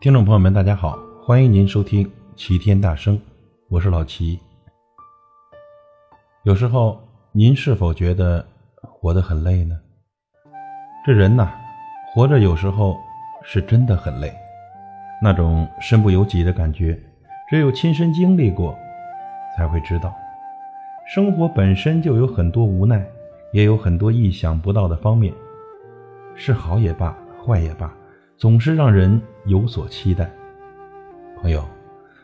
听众朋友们，大家好，欢迎您收听《齐天大圣》，我是老齐。有时候，您是否觉得活得很累呢？这人呐，活着有时候是真的很累，那种身不由己的感觉，只有亲身经历过，才会知道。生活本身就有很多无奈，也有很多意想不到的方面，是好也罢，坏也罢。总是让人有所期待，朋友，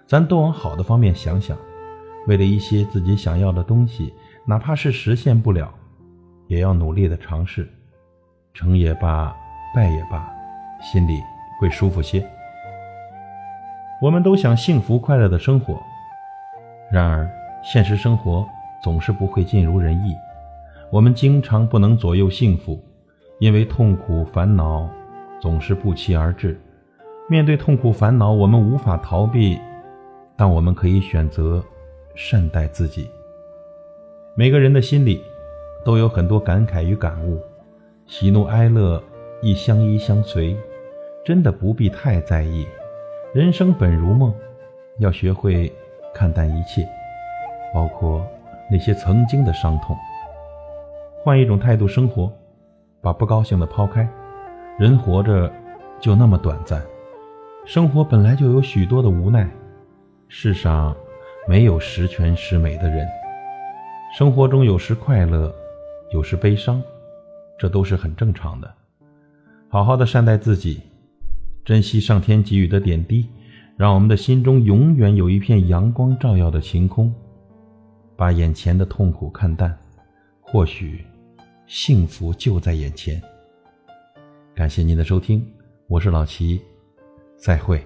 咱都往好的方面想想。为了一些自己想要的东西，哪怕是实现不了，也要努力的尝试，成也罢，败也罢，心里会舒服些。我们都想幸福快乐的生活，然而现实生活总是不会尽如人意，我们经常不能左右幸福，因为痛苦烦恼。总是不期而至。面对痛苦烦恼，我们无法逃避，但我们可以选择善待自己。每个人的心里都有很多感慨与感悟，喜怒哀乐亦相依相随，真的不必太在意。人生本如梦，要学会看淡一切，包括那些曾经的伤痛。换一种态度生活，把不高兴的抛开。人活着就那么短暂，生活本来就有许多的无奈，世上没有十全十美的人，生活中有时快乐，有时悲伤，这都是很正常的。好好的善待自己，珍惜上天给予的点滴，让我们的心中永远有一片阳光照耀的晴空，把眼前的痛苦看淡，或许幸福就在眼前。感谢您的收听，我是老齐，再会。